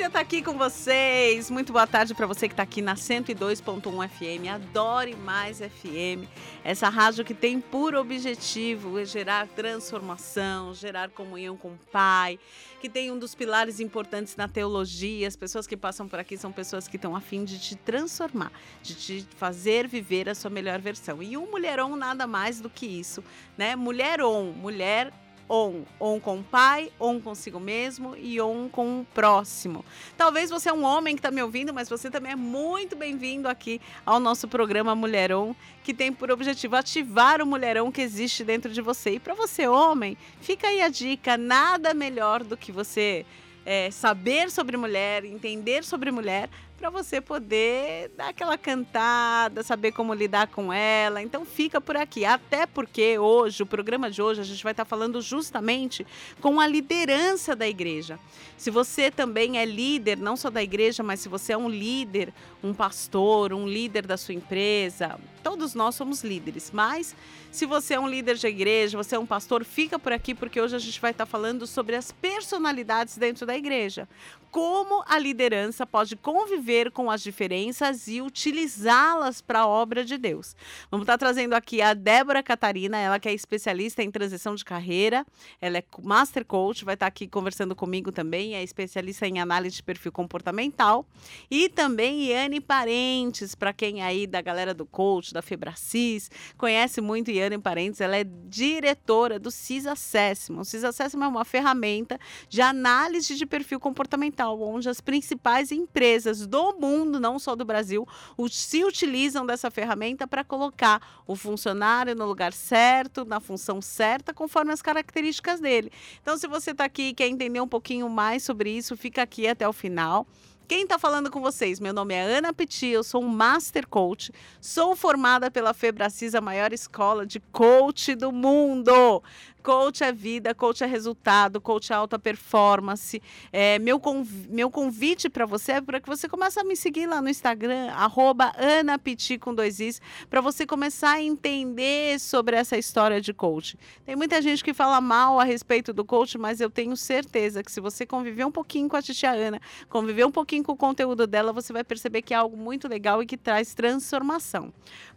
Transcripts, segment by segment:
Delícia estar aqui com vocês. Muito boa tarde para você que está aqui na 102.1 FM, Adore Mais FM, essa rádio que tem por objetivo gerar transformação, gerar comunhão com o Pai, que tem um dos pilares importantes na teologia. As pessoas que passam por aqui são pessoas que estão a fim de te transformar, de te fazer viver a sua melhor versão. E o Mulherão nada mais do que isso, né? Mulheron, mulher on. On com o pai, on consigo mesmo e on com o próximo. Talvez você é um homem que está me ouvindo, mas você também é muito bem-vindo aqui ao nosso programa Mulherão, que tem por objetivo ativar o mulherão que existe dentro de você. E para você, homem, fica aí a dica: nada melhor do que você. É, saber sobre mulher, entender sobre mulher, para você poder dar aquela cantada, saber como lidar com ela. Então fica por aqui, até porque hoje, o programa de hoje, a gente vai estar falando justamente com a liderança da igreja. Se você também é líder, não só da igreja, mas se você é um líder, um pastor, um líder da sua empresa, todos nós somos líderes, mas se você é um líder de igreja, você é um pastor, fica por aqui porque hoje a gente vai estar falando sobre as personalidades dentro da igreja. Como a liderança pode conviver com as diferenças e utilizá-las para a obra de Deus. Vamos estar trazendo aqui a Débora Catarina, ela que é especialista em transição de carreira, ela é Master Coach, vai estar aqui conversando comigo também, é especialista em análise de perfil comportamental. E também Iane Parentes, para quem aí da galera do coach, da Febracis, conhece muito Iane Parentes, ela é diretora do CISA Assessment. O CISA Assessment é uma ferramenta de análise de perfil comportamental, onde as principais empresas do mundo, não só do Brasil, se utilizam dessa ferramenta para colocar o funcionário no lugar certo, na função certa, conforme as características dele. Então, se você está aqui e quer entender um pouquinho mais sobre isso, fica aqui até o final. Quem está falando com vocês? Meu nome é Ana Petit, eu sou um Master Coach, sou formada pela Febracis, a maior escola de coach do mundo. Coach é vida, coach é resultado, coach é alta performance. É, meu, conv meu convite para você é para que você comece a me seguir lá no Instagram, arroba AnaPiti com dois Is, para você começar a entender sobre essa história de coach. Tem muita gente que fala mal a respeito do coach, mas eu tenho certeza que se você conviver um pouquinho com a Titia Ana, conviver um pouquinho com o conteúdo dela, você vai perceber que é algo muito legal e que traz transformação.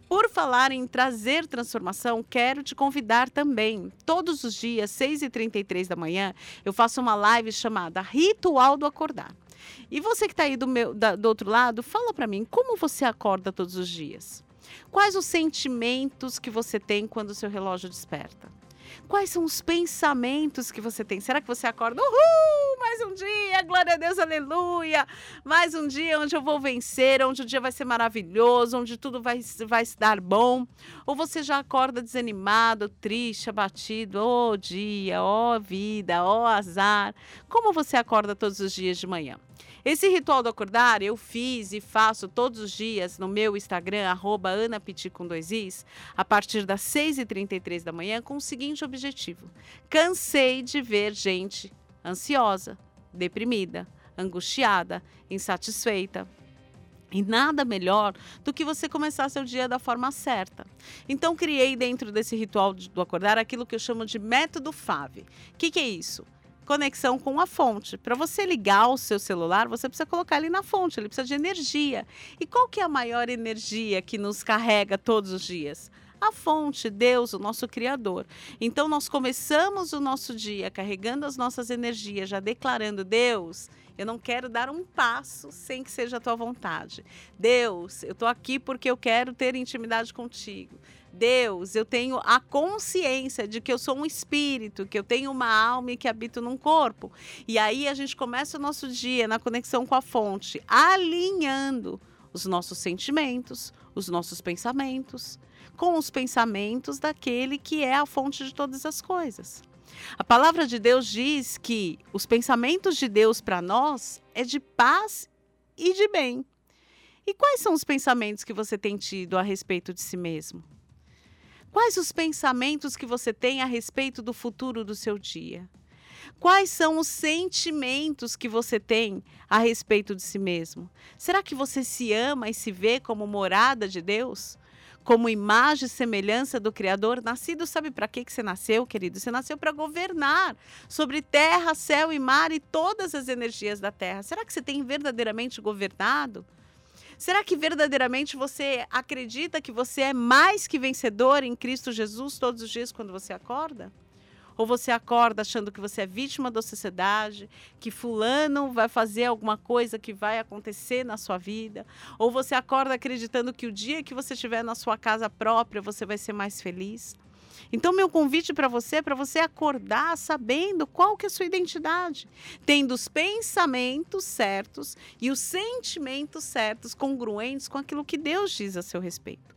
Por falar em trazer transformação, quero te convidar também. Todos os dias, 6h33 da manhã, eu faço uma live chamada Ritual do Acordar. E você que está aí do, meu, da, do outro lado, fala para mim, como você acorda todos os dias? Quais os sentimentos que você tem quando o seu relógio desperta? Quais são os pensamentos que você tem? Será que você acorda, uhul, mais glória a Deus, aleluia, mais um dia onde eu vou vencer, onde o dia vai ser maravilhoso, onde tudo vai, vai se dar bom? Ou você já acorda desanimado, triste, abatido, ó oh, dia, ó oh, vida, ó oh, azar? Como você acorda todos os dias de manhã? Esse ritual do acordar eu fiz e faço todos os dias no meu Instagram, arroba com is, a partir das 6h33 da manhã, com o seguinte objetivo. Cansei de ver gente ansiosa, deprimida, angustiada, insatisfeita, e nada melhor do que você começar seu dia da forma certa. Então, criei dentro desse ritual do acordar aquilo que eu chamo de método FAVE. O que, que é isso? conexão com a fonte. Para você ligar o seu celular, você precisa colocar ele na fonte, ele precisa de energia. E qual que é a maior energia que nos carrega todos os dias? A fonte, Deus, o nosso Criador. Então, nós começamos o nosso dia carregando as nossas energias, já declarando: Deus, eu não quero dar um passo sem que seja a tua vontade. Deus, eu estou aqui porque eu quero ter intimidade contigo. Deus, eu tenho a consciência de que eu sou um espírito, que eu tenho uma alma e que habito num corpo. E aí a gente começa o nosso dia na conexão com a fonte, alinhando os nossos sentimentos, os nossos pensamentos, com os pensamentos daquele que é a fonte de todas as coisas. A palavra de Deus diz que os pensamentos de Deus para nós é de paz e de bem. E quais são os pensamentos que você tem tido a respeito de si mesmo? Quais os pensamentos que você tem a respeito do futuro do seu dia? Quais são os sentimentos que você tem a respeito de si mesmo? Será que você se ama e se vê como morada de Deus? Como imagem e semelhança do Criador? Nascido, sabe para que você nasceu, querido? Você nasceu para governar sobre terra, céu e mar e todas as energias da terra. Será que você tem verdadeiramente governado? Será que verdadeiramente você acredita que você é mais que vencedor em Cristo Jesus todos os dias quando você acorda? Ou você acorda achando que você é vítima da sociedade, que fulano vai fazer alguma coisa que vai acontecer na sua vida? Ou você acorda acreditando que o dia que você estiver na sua casa própria, você vai ser mais feliz? Então, meu convite para você é para você acordar sabendo qual que é a sua identidade, tendo os pensamentos certos e os sentimentos certos, congruentes com aquilo que Deus diz a seu respeito.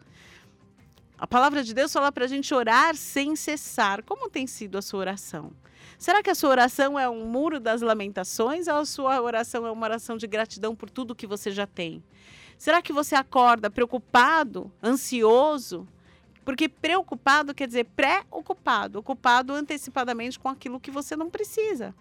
A palavra de Deus fala para a gente orar sem cessar. Como tem sido a sua oração? Será que a sua oração é um muro das lamentações ou a sua oração é uma oração de gratidão por tudo que você já tem? Será que você acorda preocupado, ansioso, porque preocupado quer dizer pré-ocupado, ocupado antecipadamente com aquilo que você não precisa.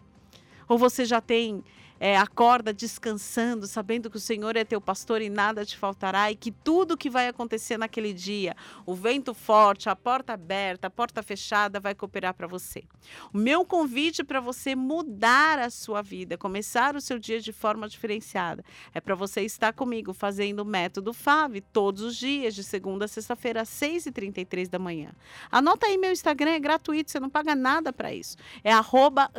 Ou você já tem é, acorda descansando, sabendo que o Senhor é teu pastor e nada te faltará, e que tudo que vai acontecer naquele dia, o vento forte, a porta aberta, a porta fechada, vai cooperar para você. O meu convite para você mudar a sua vida, começar o seu dia de forma diferenciada, é para você estar comigo fazendo o método FAV todos os dias, de segunda a sexta-feira, às 6h33 da manhã. Anota aí meu Instagram, é gratuito, você não paga nada para isso. É arroba.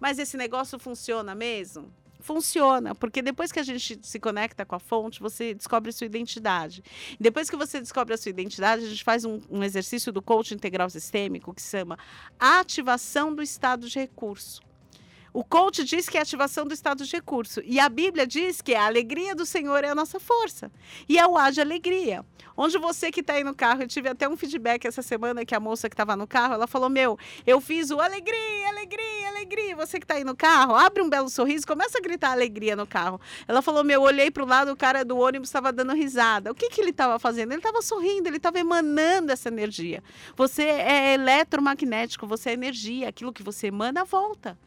Mas esse negócio funciona funciona mesmo? Funciona, porque depois que a gente se conecta com a fonte, você descobre sua identidade. Depois que você descobre a sua identidade, a gente faz um, um exercício do coach integral sistêmico que se chama ativação do estado de recurso. O coach diz que é ativação do estado de recurso. E a Bíblia diz que a alegria do Senhor é a nossa força. E é o A de alegria. Onde você que está aí no carro, eu tive até um feedback essa semana que a moça que estava no carro, ela falou: Meu, eu fiz o alegria, alegria, alegria. Você que está aí no carro, abre um belo sorriso, começa a gritar alegria no carro. Ela falou: Meu, eu olhei para o lado, o cara do ônibus estava dando risada. O que, que ele estava fazendo? Ele estava sorrindo, ele estava emanando essa energia. Você é eletromagnético, você é energia. Aquilo que você emana, volta.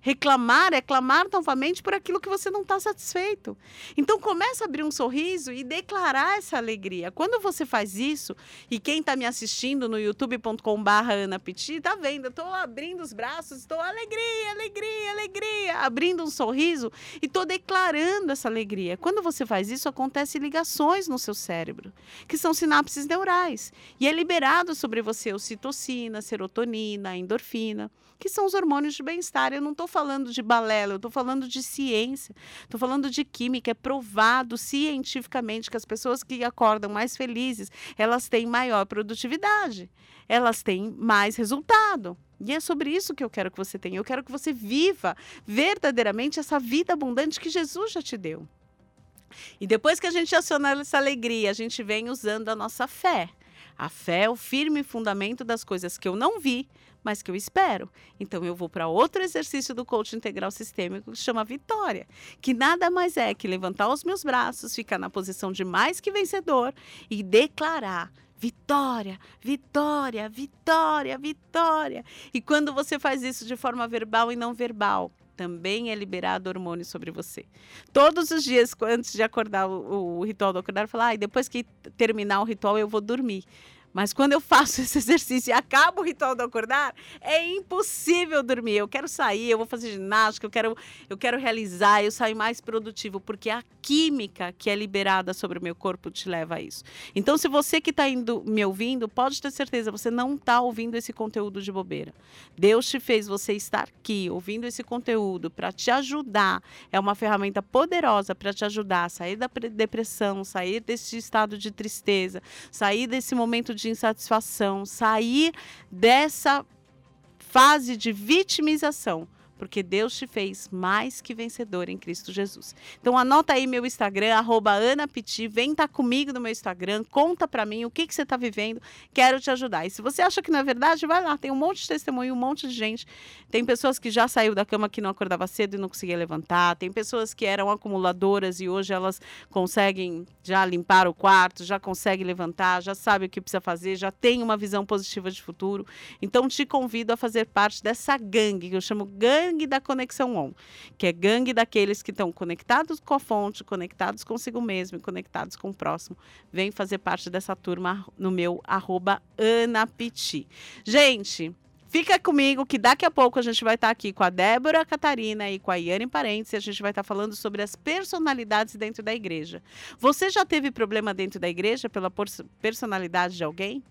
Reclamar é clamar novamente por aquilo que você não está satisfeito. Então começa a abrir um sorriso e declarar essa alegria. Quando você faz isso, e quem está me assistindo no youtube.com/barra Ana Petit, está vendo? Estou abrindo os braços, estou alegria, alegria, alegria, abrindo um sorriso e estou declarando essa alegria. Quando você faz isso, acontecem ligações no seu cérebro, que são sinapses neurais, e é liberado sobre você ocitocina, serotonina, endorfina, que são os hormônios de bem-estar. Eu não estou falando de balela, eu estou falando de ciência, estou falando de química. É provado cientificamente que as pessoas que acordam mais felizes, elas têm maior produtividade, elas têm mais resultado. E é sobre isso que eu quero que você tenha. Eu quero que você viva verdadeiramente essa vida abundante que Jesus já te deu. E depois que a gente aciona essa alegria, a gente vem usando a nossa fé. A fé é o firme fundamento das coisas que eu não vi, mas que eu espero. Então eu vou para outro exercício do coach integral sistêmico que chama vitória, que nada mais é que levantar os meus braços, ficar na posição de mais que vencedor e declarar Vitória, vitória, vitória, vitória. E quando você faz isso de forma verbal e não verbal, também é liberado hormônio sobre você. Todos os dias, antes de acordar o, o ritual do acordar, falo, ah, depois que terminar o ritual, eu vou dormir. Mas quando eu faço esse exercício e acabo o ritual do acordar, é impossível dormir. Eu quero sair, eu vou fazer ginástica, eu quero, eu quero realizar, eu saio mais produtivo, porque a química que é liberada sobre o meu corpo te leva a isso. Então, se você que está me ouvindo, pode ter certeza, você não está ouvindo esse conteúdo de bobeira. Deus te fez você estar aqui, ouvindo esse conteúdo para te ajudar. É uma ferramenta poderosa para te ajudar a sair da depressão, sair desse estado de tristeza, sair desse momento de de insatisfação, sair dessa fase de vitimização porque Deus te fez mais que vencedor em Cristo Jesus. Então anota aí meu Instagram, arroba vem estar tá comigo no meu Instagram, conta para mim o que, que você está vivendo, quero te ajudar. E se você acha que não é verdade, vai lá, tem um monte de testemunho, um monte de gente. Tem pessoas que já saiu da cama que não acordava cedo e não conseguia levantar, tem pessoas que eram acumuladoras e hoje elas conseguem já limpar o quarto, já conseguem levantar, já sabe o que precisa fazer, já tem uma visão positiva de futuro. Então te convido a fazer parte dessa gangue, que eu chamo gangue da conexão on, que é gangue daqueles que estão conectados com a fonte, conectados consigo mesmo e conectados com o próximo. Vem fazer parte dessa turma no meu arroba Anapiti. Gente, Fica comigo que daqui a pouco a gente vai estar aqui com a Débora Catarina e com a Iane Parentes e a gente vai estar falando sobre as personalidades dentro da igreja. Você já teve problema dentro da igreja pela personalidade de alguém?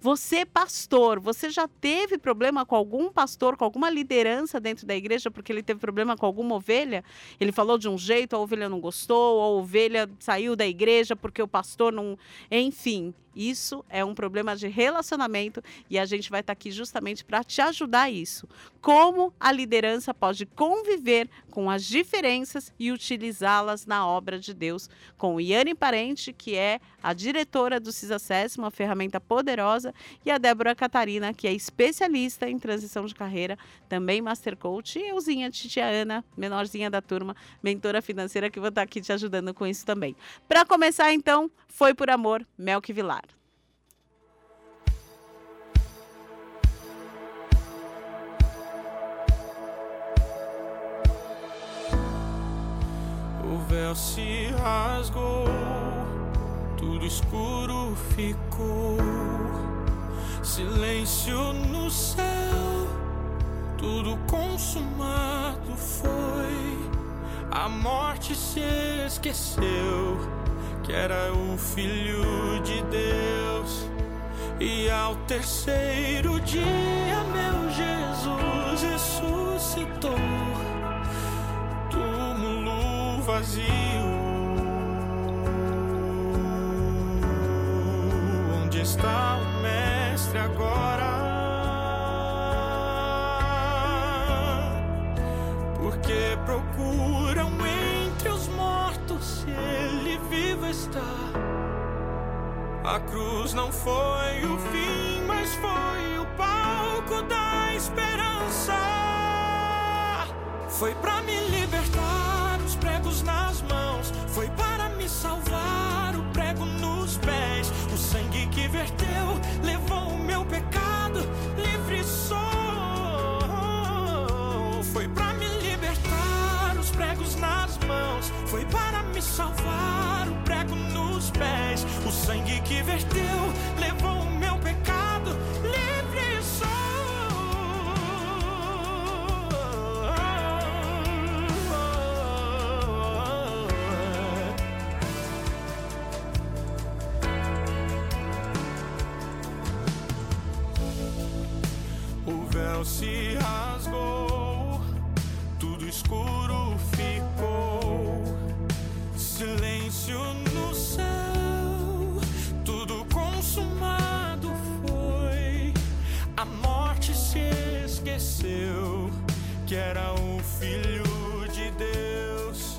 Você, pastor, você já teve problema com algum pastor, com alguma liderança dentro da igreja, porque ele teve problema com alguma ovelha? Ele falou de um jeito, a ovelha não gostou, ou a ovelha saiu da igreja porque o pastor não. Enfim, isso é um problema de relacionamento e a gente vai estar aqui justamente para te ajudar isso. Como a liderança pode conviver com as diferenças e utilizá-las na obra de Deus. Com Iane Parente, que é a diretora do CISACES, uma ferramenta poderosa, e a Débora Catarina, que é especialista em transição de carreira, também Master Coach, e euzinha, Titia Ana, menorzinha da turma, mentora financeira, que vou estar aqui te ajudando com isso também. Para começar, então, foi por amor, Melk Vilar. Véu se rasgou, tudo escuro ficou, silêncio no céu, tudo consumado foi. A morte se esqueceu que era o Filho de Deus. E ao terceiro dia, meu Jesus ressuscitou vazio. Onde está o Mestre agora? Porque procuram entre os mortos se ele vivo está. A cruz não foi o fim, mas foi o palco da esperança. Foi pra me libertar pregos nas mãos, foi para me salvar. O prego nos pés, o sangue que verteu levou o meu pecado. Livre sou, foi para me libertar. Os pregos nas mãos, foi para me salvar. O prego nos pés, o sangue que verteu levou se rasgou, tudo escuro ficou, silêncio no céu, tudo consumado foi. A morte se esqueceu que era o Filho de Deus,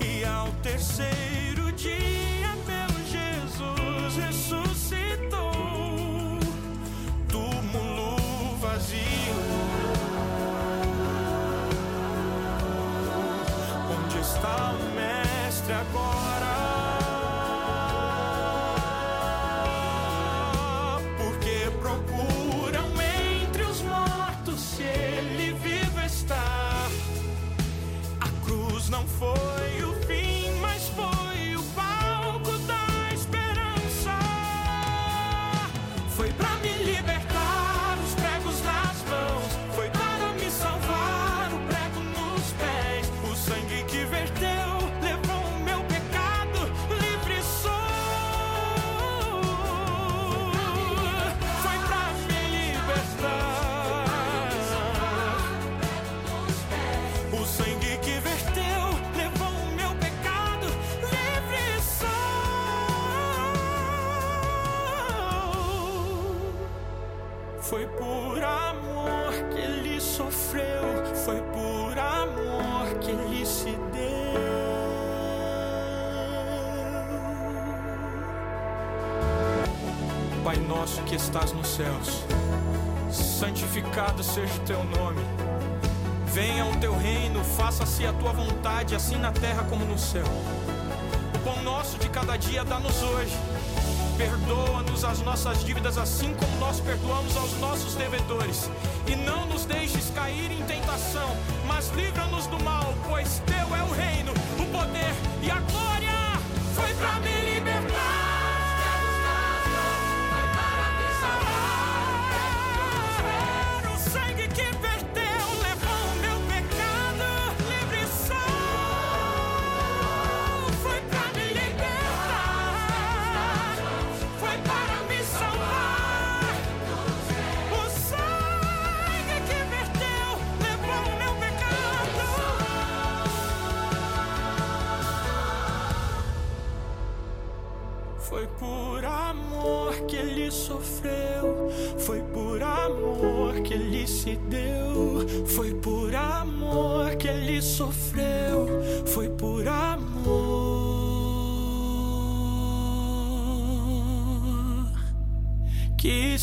e ao terceiro dia, Mestre agora? Céus, santificado seja o teu nome. Venha o teu reino, faça-se a tua vontade, assim na terra como no céu. O pão nosso de cada dia dá-nos hoje. Perdoa-nos as nossas dívidas, assim como nós perdoamos aos nossos devedores. E não nos deixes cair em tentação, mas livra-nos do mal, pois teu é o reino, o poder e a glória. Foi pra me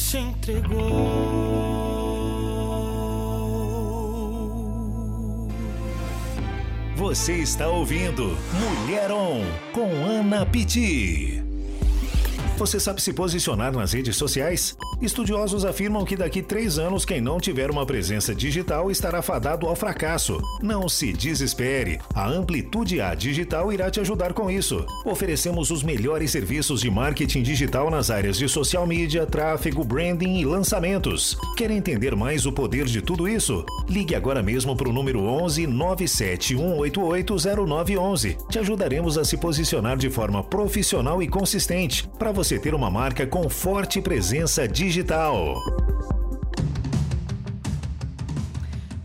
se entregou. Você está ouvindo Mulher On com Ana Pitti. Você sabe se posicionar nas redes sociais? Estudiosos afirmam que daqui três anos quem não tiver uma presença digital estará fadado ao fracasso. Não se desespere. A Amplitude A Digital irá te ajudar com isso. Oferecemos os melhores serviços de marketing digital nas áreas de social media, tráfego, branding e lançamentos. Quer entender mais o poder de tudo isso? Ligue agora mesmo para o número 11 97188 0911. Te ajudaremos a se posicionar de forma profissional e consistente para você ter uma marca com forte presença digital.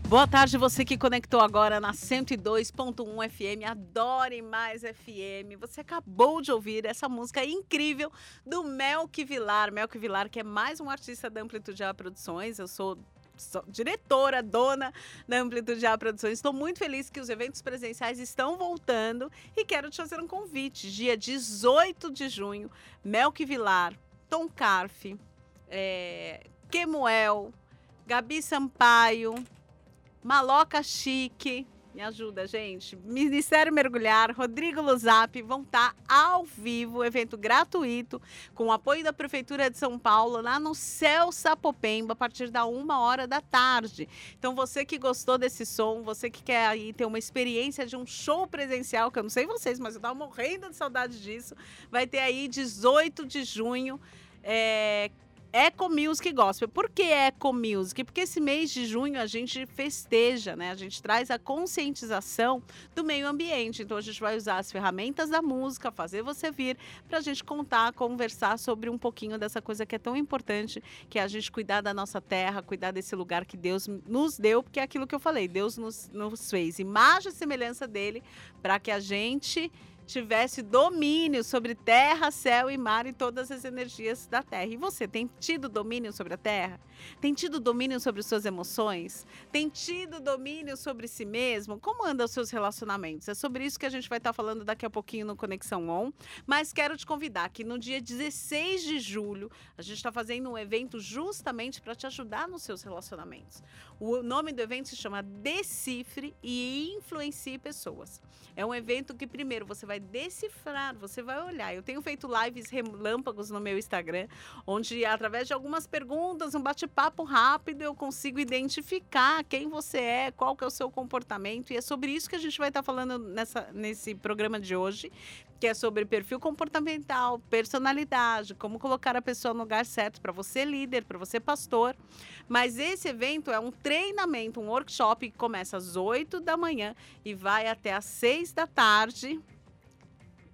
Boa tarde, você que conectou agora na 102.1 FM, Adore Mais FM. Você acabou de ouvir essa música incrível do Melk Vilar. Melk Vilar, que é mais um artista da Amplitude A Produções. Eu sou diretora, dona da Amplitude A Produções. Estou muito feliz que os eventos presenciais estão voltando e quero te fazer um convite. Dia 18 de junho, Melk Vilar, Tom Carf, é, Kemuel, Gabi Sampaio, Maloca Chique, me ajuda, gente. Ministério Mergulhar, Rodrigo Luzap vão estar ao vivo, evento gratuito, com o apoio da Prefeitura de São Paulo, lá no Céu Sapopemba, a partir da uma hora da tarde. Então, você que gostou desse som, você que quer aí ter uma experiência de um show presencial, que eu não sei vocês, mas eu tava morrendo de saudade disso, vai ter aí 18 de junho. É, Eco Music Gospel. Por que Eco Music? Porque esse mês de junho a gente festeja, né? A gente traz a conscientização do meio ambiente. Então a gente vai usar as ferramentas da música, fazer você vir, para a gente contar, conversar sobre um pouquinho dessa coisa que é tão importante, que é a gente cuidar da nossa terra, cuidar desse lugar que Deus nos deu, porque é aquilo que eu falei, Deus nos, nos fez imagem e semelhança dele, para que a gente tivesse domínio sobre terra, céu e mar e todas as energias da terra. E você tem tido domínio sobre a terra? Tem tido domínio sobre suas emoções? Tem tido domínio sobre si mesmo? Como andam os seus relacionamentos? É sobre isso que a gente vai estar falando daqui a pouquinho no Conexão On. Mas quero te convidar que no dia 16 de julho a gente está fazendo um evento justamente para te ajudar nos seus relacionamentos. O nome do evento se chama Decifre e Influencie Pessoas. É um evento que primeiro você vai decifrar, você vai olhar. Eu tenho feito lives relâmpagos no meu Instagram, onde através de algumas perguntas, um bate-papo rápido, eu consigo identificar quem você é, qual que é o seu comportamento. E é sobre isso que a gente vai estar falando nessa, nesse programa de hoje, que é sobre perfil comportamental, personalidade, como colocar a pessoa no lugar certo para você líder, para você pastor. Mas esse evento é um treinamento, um workshop que começa às 8 da manhã e vai até às 6 da tarde.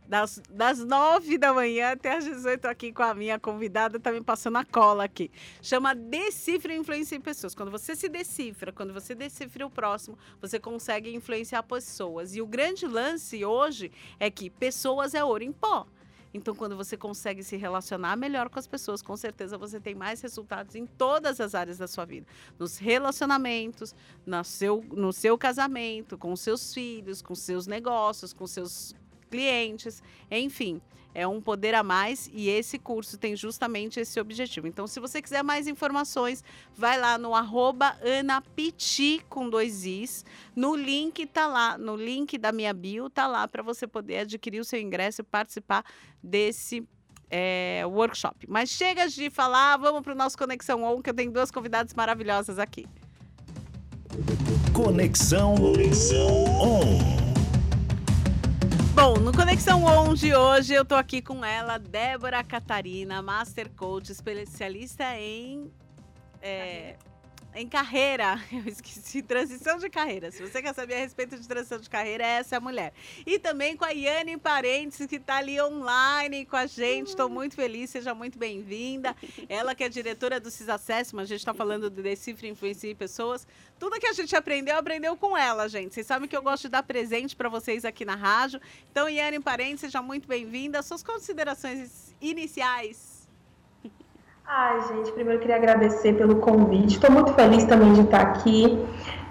Das, das 9 da manhã até às 18 aqui com a minha convidada, tá me passando a cola aqui. Chama Decifra Influencia em Pessoas. Quando você se decifra, quando você decifra o próximo, você consegue influenciar pessoas. E o grande lance hoje é que pessoas é ouro em pó. Então, quando você consegue se relacionar melhor com as pessoas, com certeza você tem mais resultados em todas as áreas da sua vida. Nos relacionamentos, no seu, no seu casamento, com seus filhos, com seus negócios, com seus clientes, enfim é um poder a mais e esse curso tem justamente esse objetivo. Então, se você quiser mais informações, vai lá no arroba anapiti com dois is. No link tá lá, no link da minha bio tá lá para você poder adquirir o seu ingresso e participar desse é, workshop. Mas chega de falar, vamos para o nosso Conexão On, que eu tenho duas convidadas maravilhosas aqui. Conexão, Conexão On. Bom, no Conexão On de hoje eu tô aqui com ela, Débora Catarina, Master Coach, especialista em é, em carreira, eu esqueci, transição de carreira. Se você quer saber a respeito de transição de carreira, essa é a mulher. E também com a Yane Parentes, que está ali online com a gente. Estou muito feliz, seja muito bem-vinda. Ela que é diretora do CISACESSIMA, a gente está falando do Decifre Influencie Pessoas. Tudo que a gente aprendeu, aprendeu com ela, gente. Vocês sabem que eu gosto de dar presente para vocês aqui na rádio. Então, Yane Parentes, seja muito bem-vinda. Suas considerações iniciais Ai, gente, primeiro queria agradecer pelo convite. Estou muito feliz também de estar aqui.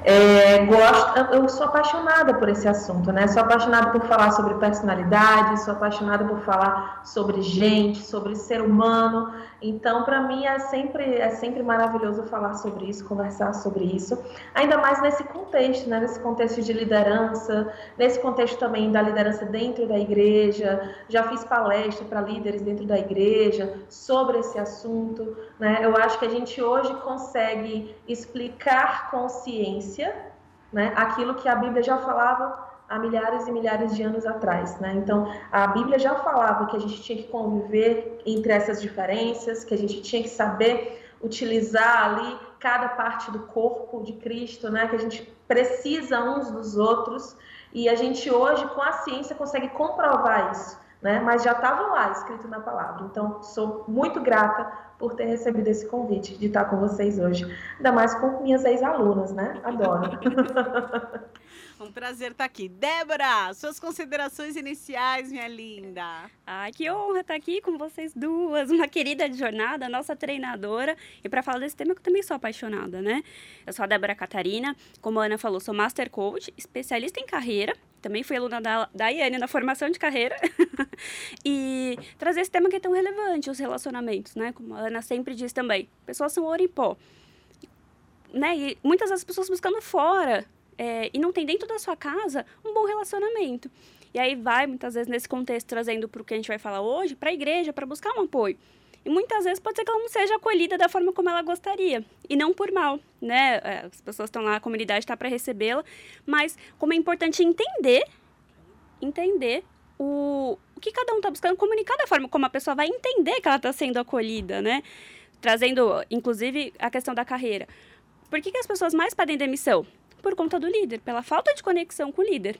É, gosto, eu sou apaixonada por esse assunto, né? Sou apaixonada por falar sobre personalidade, sou apaixonada por falar sobre gente, sobre ser humano. Então, para mim é sempre é sempre maravilhoso falar sobre isso, conversar sobre isso, ainda mais nesse contexto, né? Nesse contexto de liderança, nesse contexto também da liderança dentro da igreja. Já fiz palestra para líderes dentro da igreja sobre esse assunto, né? Eu acho que a gente hoje consegue explicar com ciência né, aquilo que a Bíblia já falava há milhares e milhares de anos atrás. Né? Então, a Bíblia já falava que a gente tinha que conviver entre essas diferenças, que a gente tinha que saber utilizar ali cada parte do corpo de Cristo, né? que a gente precisa uns dos outros, e a gente hoje, com a ciência, consegue comprovar isso. Né? Mas já estava lá escrito na palavra. Então, sou muito grata por ter recebido esse convite de estar com vocês hoje. Ainda mais com minhas ex-alunas, né? Adoro. Um prazer estar aqui. Débora, suas considerações iniciais, minha linda. Ai, que honra estar aqui com vocês duas, uma querida de jornada, nossa treinadora. E para falar desse tema, que eu também sou apaixonada, né? Eu sou a Débora Catarina, como a Ana falou, sou Master Coach, especialista em carreira. Também fui aluna da, da Iane na formação de carreira. e trazer esse tema que é tão relevante, os relacionamentos, né? Como a Ana sempre diz também. Pessoas são ouro em pó. Né? E muitas das pessoas buscando fora é, e não tem dentro da sua casa um bom relacionamento. E aí vai, muitas vezes, nesse contexto, trazendo para o que a gente vai falar hoje, para a igreja, para buscar um apoio. E muitas vezes pode ser que ela não seja acolhida da forma como ela gostaria. E não por mal, né? É, as pessoas estão lá, a comunidade está para recebê-la. Mas como é importante entender, entender o, o que cada um está buscando, comunicar da forma como a pessoa vai entender que ela está sendo acolhida, né? Trazendo, inclusive, a questão da carreira. Por que, que as pessoas mais pedem demissão? por conta do líder, pela falta de conexão com o líder.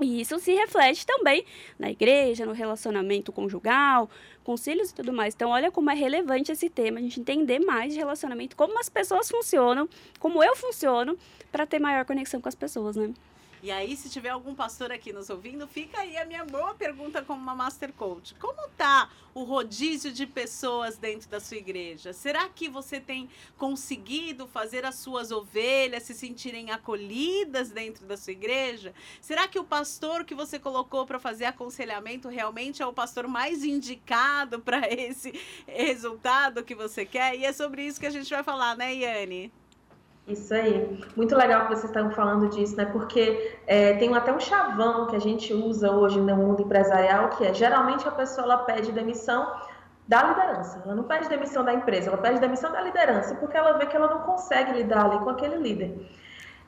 E isso se reflete também na igreja, no relacionamento conjugal, concílios e tudo mais. Então, olha como é relevante esse tema, a gente entender mais de relacionamento, como as pessoas funcionam, como eu funciono, para ter maior conexão com as pessoas, né? E aí, se tiver algum pastor aqui nos ouvindo, fica aí a minha boa pergunta como uma Master Coach. Como tá o rodízio de pessoas dentro da sua igreja? Será que você tem conseguido fazer as suas ovelhas se sentirem acolhidas dentro da sua igreja? Será que o pastor que você colocou para fazer aconselhamento realmente é o pastor mais indicado para esse resultado que você quer? E é sobre isso que a gente vai falar, né, Yane? Isso aí. Muito legal que vocês estão falando disso, né? Porque é, tem até um chavão que a gente usa hoje no mundo empresarial, que é geralmente a pessoa ela pede demissão da liderança. Ela não pede demissão da empresa, ela pede demissão da liderança, porque ela vê que ela não consegue lidar ali com aquele líder.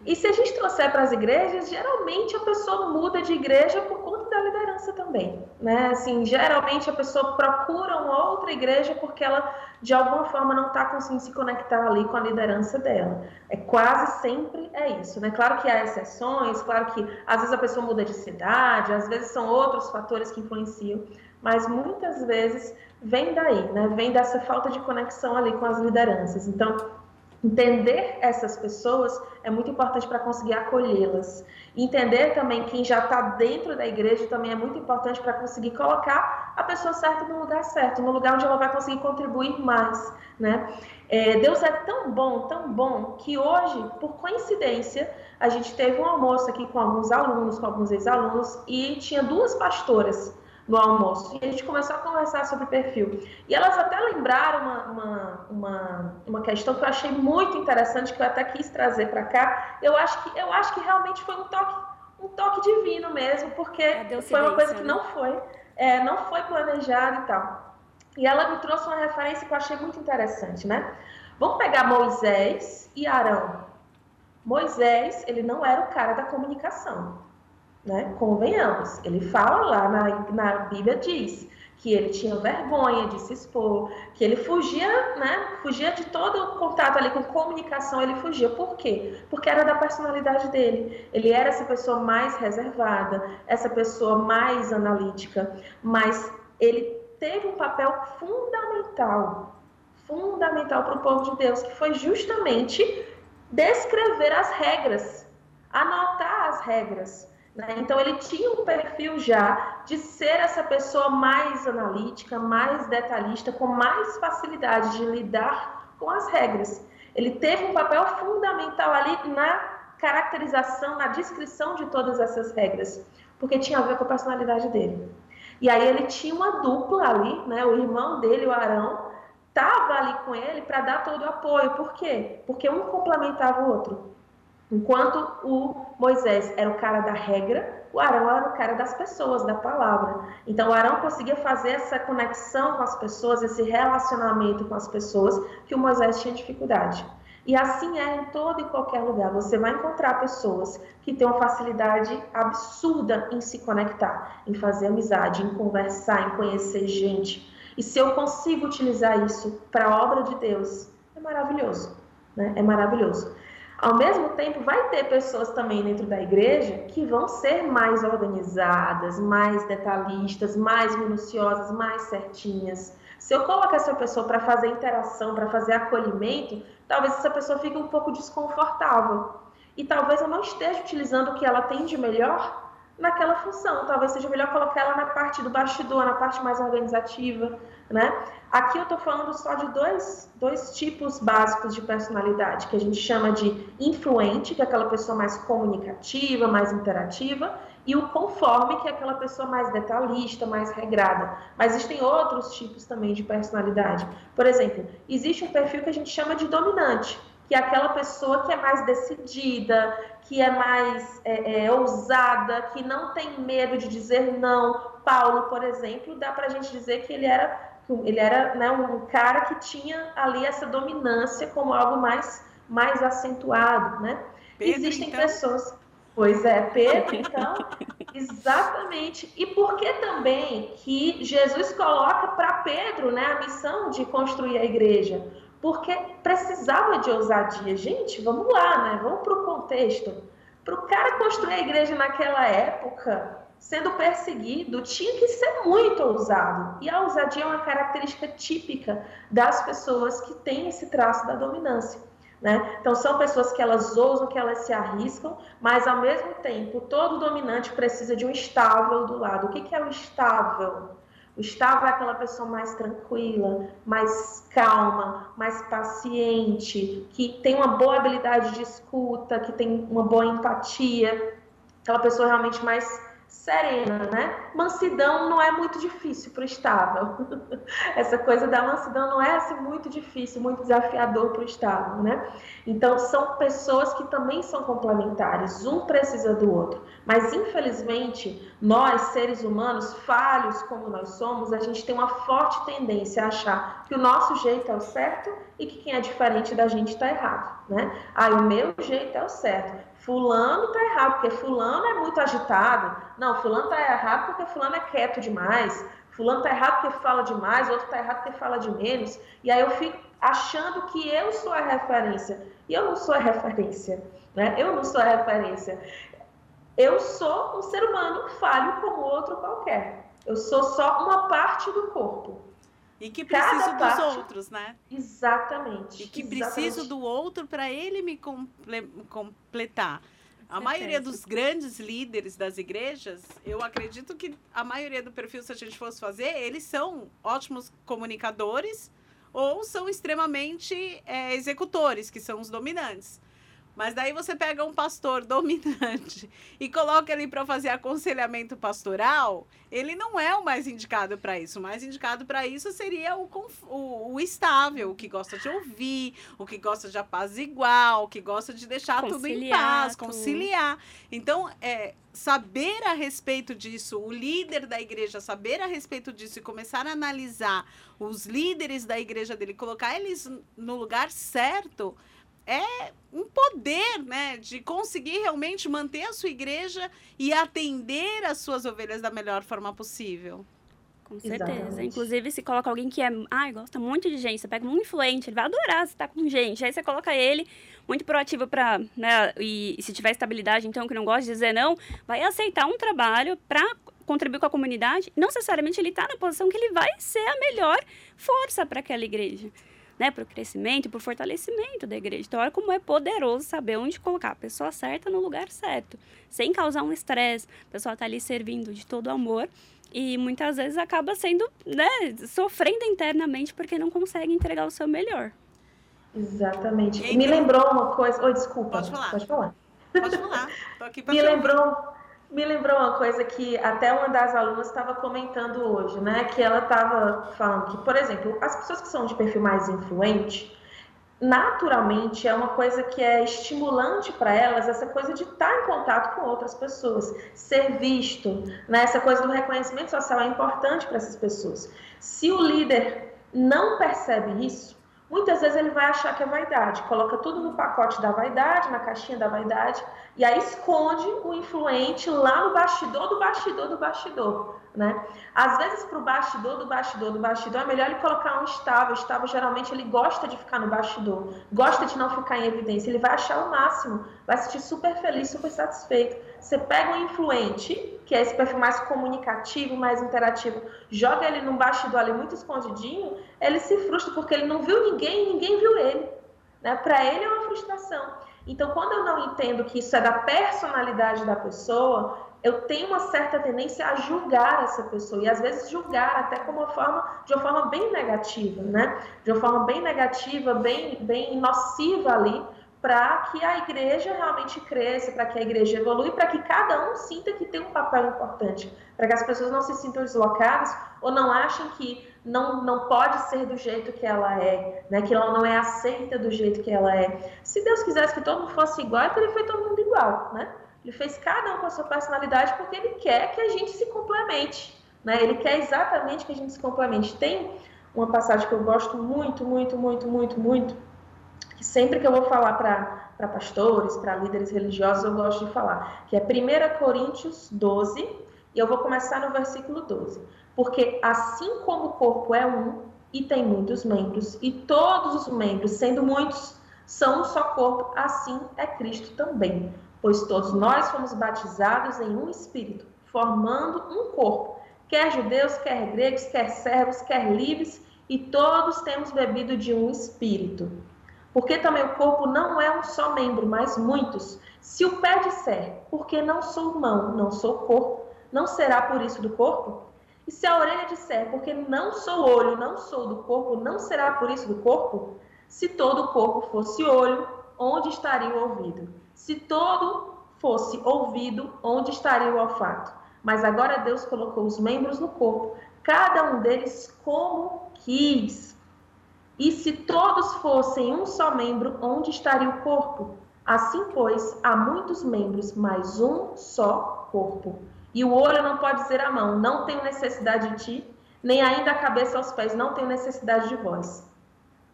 E se a gente trouxer para as igrejas, geralmente a pessoa muda de igreja por conta da liderança também, né? Assim, geralmente a pessoa procura uma outra igreja porque ela de alguma forma não está conseguindo se conectar ali com a liderança dela. É quase sempre é isso, né? Claro que há exceções, claro que às vezes a pessoa muda de cidade, às vezes são outros fatores que influenciam, mas muitas vezes vem daí, né? Vem dessa falta de conexão ali com as lideranças. Então, Entender essas pessoas é muito importante para conseguir acolhê-las. Entender também quem já está dentro da igreja também é muito importante para conseguir colocar a pessoa certa no lugar certo, no lugar onde ela vai conseguir contribuir mais, né? É, Deus é tão bom, tão bom, que hoje, por coincidência, a gente teve um almoço aqui com alguns alunos, com alguns ex-alunos, e tinha duas pastoras no almoço. E a gente começou a conversar sobre perfil. E elas até lembraram uma, uma, uma, uma questão que eu achei muito interessante, que eu até quis trazer para cá. Eu acho, que, eu acho que realmente foi um toque, um toque divino mesmo, porque foi uma coisa que não foi, é, não foi planejado e tal. E ela me trouxe uma referência que eu achei muito interessante, né? Vamos pegar Moisés e Arão. Moisés, ele não era o cara da comunicação né? Convenhamos, ele fala lá na, na Bíblia diz que ele tinha vergonha de se expor, que ele fugia, né? Fugia de todo o contato ali com comunicação, ele fugia. Por quê? Porque era da personalidade dele. Ele era essa pessoa mais reservada, essa pessoa mais analítica, mas ele teve um papel fundamental, fundamental para o povo de Deus, que foi justamente descrever as regras, anotar as regras, né? Então, ele tinha um perfil já de ser essa pessoa mais analítica, mais detalhista, com mais facilidade de lidar com as regras. Ele teve um papel fundamental ali na caracterização, na descrição de todas essas regras, porque tinha a ver com a personalidade dele. E aí ele tinha uma dupla ali, né? O irmão dele, o Arão, estava ali com ele para dar todo o apoio. Por quê? Porque um complementava o outro. Enquanto o Moisés era o cara da regra, o Arão era o cara das pessoas, da palavra. Então, o Arão conseguia fazer essa conexão com as pessoas, esse relacionamento com as pessoas, que o Moisés tinha dificuldade. E assim é em todo e qualquer lugar. Você vai encontrar pessoas que têm uma facilidade absurda em se conectar, em fazer amizade, em conversar, em conhecer gente. E se eu consigo utilizar isso para a obra de Deus, é maravilhoso. Né? É maravilhoso. Ao mesmo tempo, vai ter pessoas também dentro da igreja que vão ser mais organizadas, mais detalhistas, mais minuciosas, mais certinhas. Se eu coloco essa pessoa para fazer interação, para fazer acolhimento, talvez essa pessoa fique um pouco desconfortável. E talvez eu não esteja utilizando o que ela tem de melhor naquela função. Talvez seja melhor colocar ela na parte do bastidor, na parte mais organizativa, né? Aqui eu estou falando só de dois, dois tipos básicos de personalidade, que a gente chama de influente, que é aquela pessoa mais comunicativa, mais interativa, e o conforme, que é aquela pessoa mais detalhista, mais regrada. Mas existem outros tipos também de personalidade. Por exemplo, existe um perfil que a gente chama de dominante, que é aquela pessoa que é mais decidida, que é mais é, é, ousada, que não tem medo de dizer não. Paulo, por exemplo, dá para a gente dizer que ele era, ele era né, um cara que tinha ali essa dominância como algo mais, mais acentuado. Né? Pedro, Existem então... pessoas. Pois é, Pedro, então, exatamente. E por que também que Jesus coloca para Pedro né, a missão de construir a igreja? porque precisava de ousadia. Gente, vamos lá, né? Vamos para o contexto. Para o cara construir a igreja naquela época, sendo perseguido, tinha que ser muito ousado. E a ousadia é uma característica típica das pessoas que têm esse traço da dominância. Né? Então, são pessoas que elas ousam, que elas se arriscam, mas ao mesmo tempo, todo dominante precisa de um estável do lado. O que, que é o estável? Gustavo é aquela pessoa mais tranquila, mais calma, mais paciente, que tem uma boa habilidade de escuta, que tem uma boa empatia, aquela pessoa realmente mais serena, né? Mansidão não é muito difícil para o estável. Essa coisa da mansidão não é assim muito difícil, muito desafiador para o estável, né? Então são pessoas que também são complementares, um precisa do outro. Mas infelizmente, nós seres humanos, falhos como nós somos, a gente tem uma forte tendência a achar que o nosso jeito é o certo e que quem é diferente da gente está errado, né? Ah, o meu jeito é o certo. Fulano está errado, porque fulano é muito agitado. Não, fulano está errado porque fulano é quieto demais. Fulano está errado porque fala demais, outro está errado porque fala de menos. E aí eu fico achando que eu sou a referência. E eu não sou a referência. Né? Eu não sou a referência. Eu sou um ser humano falho como outro qualquer. Eu sou só uma parte do corpo. E que preciso dos outros, né? Exatamente. E que exatamente. preciso do outro para ele me comple completar. A maioria dos grandes líderes das igrejas, eu acredito que a maioria do perfil, se a gente fosse fazer, eles são ótimos comunicadores ou são extremamente é, executores, que são os dominantes. Mas daí você pega um pastor dominante e coloca ele para fazer aconselhamento pastoral, ele não é o mais indicado para isso. O mais indicado para isso seria o, o, o, estável, o que gosta de ouvir, o que gosta de apaziguar, o que gosta de deixar conciliar, tudo em paz, conciliar. Então, é, saber a respeito disso, o líder da igreja saber a respeito disso e começar a analisar os líderes da igreja dele, colocar eles no lugar certo é um poder, né, de conseguir realmente manter a sua igreja e atender as suas ovelhas da melhor forma possível. Com certeza. Exatamente. Inclusive, se coloca alguém que é, ai, gosta muito de gente, você pega um influente, ele vai adorar se tá com gente. Aí você coloca ele muito proativo para, né, e, e, se tiver estabilidade, então, que não gosta de dizer não, vai aceitar um trabalho para contribuir com a comunidade. Não necessariamente ele está na posição que ele vai ser a melhor força para aquela igreja né, para o crescimento e para o fortalecimento da igreja. Então, olha como é poderoso saber onde colocar a pessoa certa no lugar certo, sem causar um estresse. A pessoa está ali servindo de todo amor e muitas vezes acaba sendo, né, sofrendo internamente porque não consegue entregar o seu melhor. Exatamente. Me lembrou uma coisa. Oi, desculpa. Pode falar. Pode falar. Pode falar. Tô aqui Me lembrou me lembrou uma coisa que até uma das alunas estava comentando hoje, né? Que ela estava falando que, por exemplo, as pessoas que são de perfil mais influente, naturalmente é uma coisa que é estimulante para elas, essa coisa de estar em contato com outras pessoas, ser visto, né? Essa coisa do reconhecimento social é importante para essas pessoas. Se o líder não percebe isso, Muitas vezes ele vai achar que é vaidade, coloca tudo no pacote da vaidade, na caixinha da vaidade, e aí esconde o influente lá no bastidor do bastidor do bastidor, né? Às vezes para o bastidor do bastidor do bastidor é melhor ele colocar um estável. O estável geralmente ele gosta de ficar no bastidor, gosta de não ficar em evidência. Ele vai achar o máximo, vai se sentir super feliz, super satisfeito. Você pega um influente, que é esse perfil mais comunicativo, mais interativo, joga ele num bastidor ali muito escondidinho, ele se frustra porque ele não viu ninguém ninguém viu ele. Né? Para ele é uma frustração. Então, quando eu não entendo que isso é da personalidade da pessoa, eu tenho uma certa tendência a julgar essa pessoa e às vezes julgar até como uma forma de uma forma bem negativa, né? De uma forma bem negativa, bem bem nociva ali, para que a igreja realmente cresça, para que a igreja evolua, para que cada um sinta que tem um papel importante, para que as pessoas não se sintam deslocadas ou não achem que não, não pode ser do jeito que ela é, né? que ela não é aceita do jeito que ela é. Se Deus quisesse que todo mundo fosse igual, ele teria feito todo mundo igual, né? Ele fez cada um com a sua personalidade porque ele quer que a gente se complemente, né? Ele quer exatamente que a gente se complemente. Tem uma passagem que eu gosto muito, muito, muito, muito, muito, que sempre que eu vou falar para pastores, para líderes religiosos, eu gosto de falar, que é 1 Coríntios 12, e eu vou começar no versículo 12. Porque assim como o corpo é um e tem muitos membros, e todos os membros, sendo muitos, são um só corpo, assim é Cristo também. Pois todos nós fomos batizados em um espírito, formando um corpo, quer judeus, quer gregos, quer servos, quer livres, e todos temos bebido de um espírito. Porque também o corpo não é um só membro, mas muitos. Se o pé disser, porque não sou mão, não sou corpo, não será por isso do corpo? E se a orelha disser, porque não sou olho, não sou do corpo, não será por isso do corpo? Se todo o corpo fosse olho, onde estaria o ouvido? Se todo fosse ouvido, onde estaria o olfato? Mas agora Deus colocou os membros no corpo, cada um deles como quis. E se todos fossem um só membro, onde estaria o corpo? Assim, pois, há muitos membros, mas um só corpo. E o olho não pode dizer à mão: Não tenho necessidade de ti, nem ainda a cabeça aos pés: Não tenho necessidade de vós.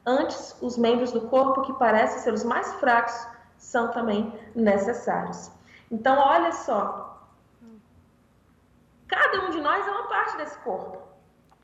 Antes, os membros do corpo, que parecem ser os mais fracos, são também necessários. Então, olha só. Cada um de nós é uma parte desse corpo.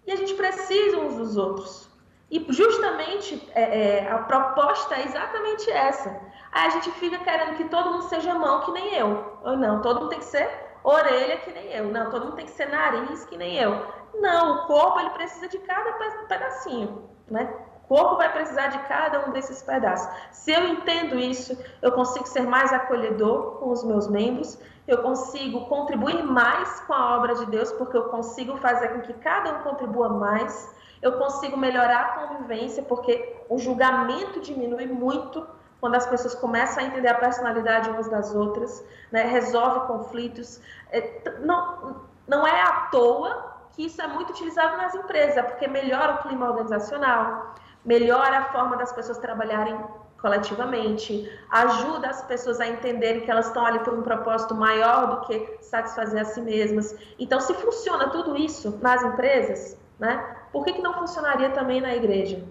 E a gente precisa uns dos outros. E justamente é, é, a proposta é exatamente essa. Aí a gente fica querendo que todo mundo seja mão que nem eu. Ou não, todo mundo tem que ser orelha que nem eu, não, todo mundo tem que ser nariz que nem eu. Não, o corpo ele precisa de cada pedacinho, né? O corpo vai precisar de cada um desses pedaços. Se eu entendo isso, eu consigo ser mais acolhedor com os meus membros, eu consigo contribuir mais com a obra de Deus, porque eu consigo fazer com que cada um contribua mais, eu consigo melhorar a convivência, porque o julgamento diminui muito quando as pessoas começam a entender a personalidade umas das outras, né? resolve conflitos. É, não, não é à toa que isso é muito utilizado nas empresas, é porque melhora o clima organizacional, melhora a forma das pessoas trabalharem coletivamente, ajuda as pessoas a entenderem que elas estão ali por um propósito maior do que satisfazer a si mesmas. Então, se funciona tudo isso nas empresas, né, por que, que não funcionaria também na igreja?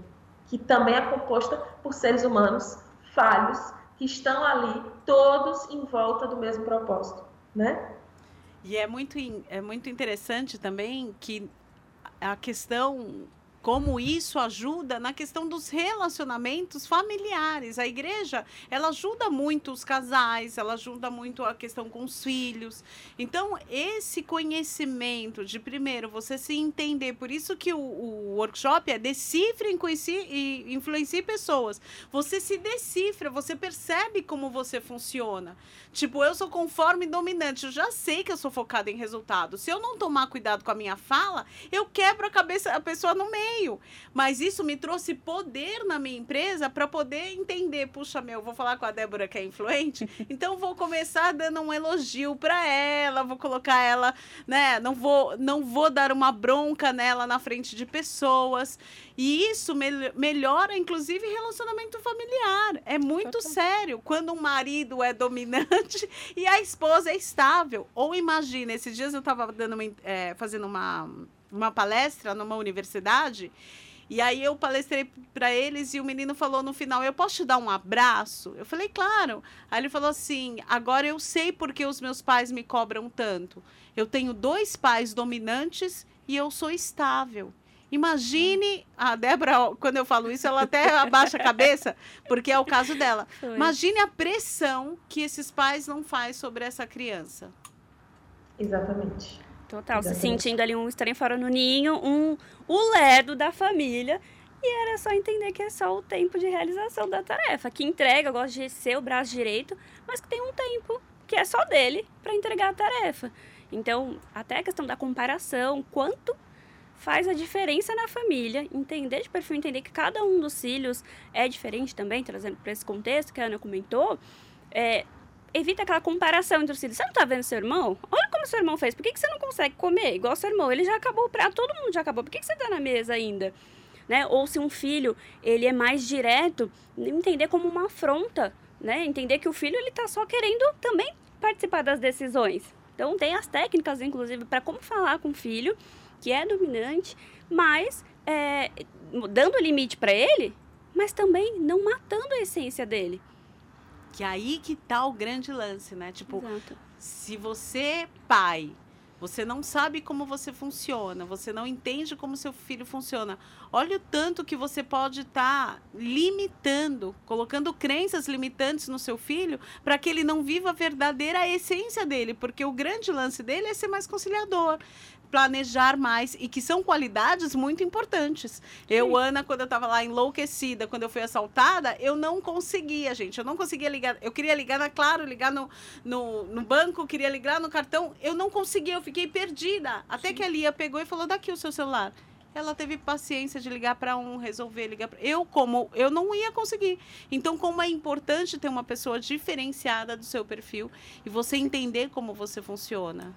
Que também é composta por seres humanos falhos, que estão ali todos em volta do mesmo propósito, né? E é muito, é muito interessante também que a questão como isso ajuda na questão dos relacionamentos familiares. A igreja, ela ajuda muito os casais, ela ajuda muito a questão com os filhos. Então, esse conhecimento de primeiro você se entender, por isso que o, o workshop é decifre e influencie pessoas. Você se decifra, você percebe como você funciona. Tipo, eu sou conforme dominante, eu já sei que eu sou focada em resultado. Se eu não tomar cuidado com a minha fala, eu quebro a cabeça a pessoa no meio meio. Mas isso me trouxe poder na minha empresa para poder entender, puxa, meu, vou falar com a Débora que é influente, então vou começar dando um elogio para ela, vou colocar ela, né, não vou não vou dar uma bronca nela na frente de pessoas. E isso me melhora, inclusive, relacionamento familiar. É muito Total. sério quando um marido é dominante e a esposa é estável. Ou imagina, esses dias eu estava dando uma, é, fazendo uma uma palestra numa universidade. E aí eu palestrei para eles e o menino falou no final: "Eu posso te dar um abraço?" Eu falei: "Claro". Aí ele falou assim: "Agora eu sei porque os meus pais me cobram tanto. Eu tenho dois pais dominantes e eu sou estável. Imagine, a Débora, quando eu falo isso, ela até abaixa a cabeça, porque é o caso dela. Foi. Imagine a pressão que esses pais não fazem sobre essa criança. Exatamente. Total, se sentindo ali um estranho fora no ninho, um o ledo da família. E era só entender que é só o tempo de realização da tarefa. Que entrega, gosta de ser o braço direito, mas que tem um tempo que é só dele para entregar a tarefa. Então, até a questão da comparação, quanto faz a diferença na família, entender de perfil, entender que cada um dos filhos é diferente também, trazendo para esse contexto que a Ana comentou, é, evita aquela comparação entre os filhos. Você não tá vendo seu irmão? Olha como seu irmão fez. Por que, que você não consegue comer igual seu irmão? Ele já acabou prato, todo mundo já acabou. Por que, que você tá na mesa ainda? Né? Ou se um filho, ele é mais direto, entender como uma afronta, né? Entender que o filho, ele tá só querendo também participar das decisões. Então, tem as técnicas, inclusive, para como falar com o filho, que é dominante, mas é, dando limite para ele, mas também não matando a essência dele. Que aí que tá o grande lance, né? Tipo, Exato. se você, pai, você não sabe como você funciona, você não entende como seu filho funciona. Olha o tanto que você pode estar tá limitando, colocando crenças limitantes no seu filho para que ele não viva a verdadeira essência dele, porque o grande lance dele é ser mais conciliador, planejar mais e que são qualidades muito importantes. Sim. Eu, Ana, quando eu estava lá enlouquecida, quando eu fui assaltada, eu não conseguia, gente. Eu não conseguia ligar. Eu queria ligar na Claro, ligar no, no, no banco, queria ligar no cartão. Eu não conseguia, eu fiquei perdida. Até Sim. que a Lia pegou e falou: daqui o seu celular ela teve paciência de ligar para um, resolver ligar para eu como eu não ia conseguir. Então como é importante ter uma pessoa diferenciada do seu perfil e você entender como você funciona.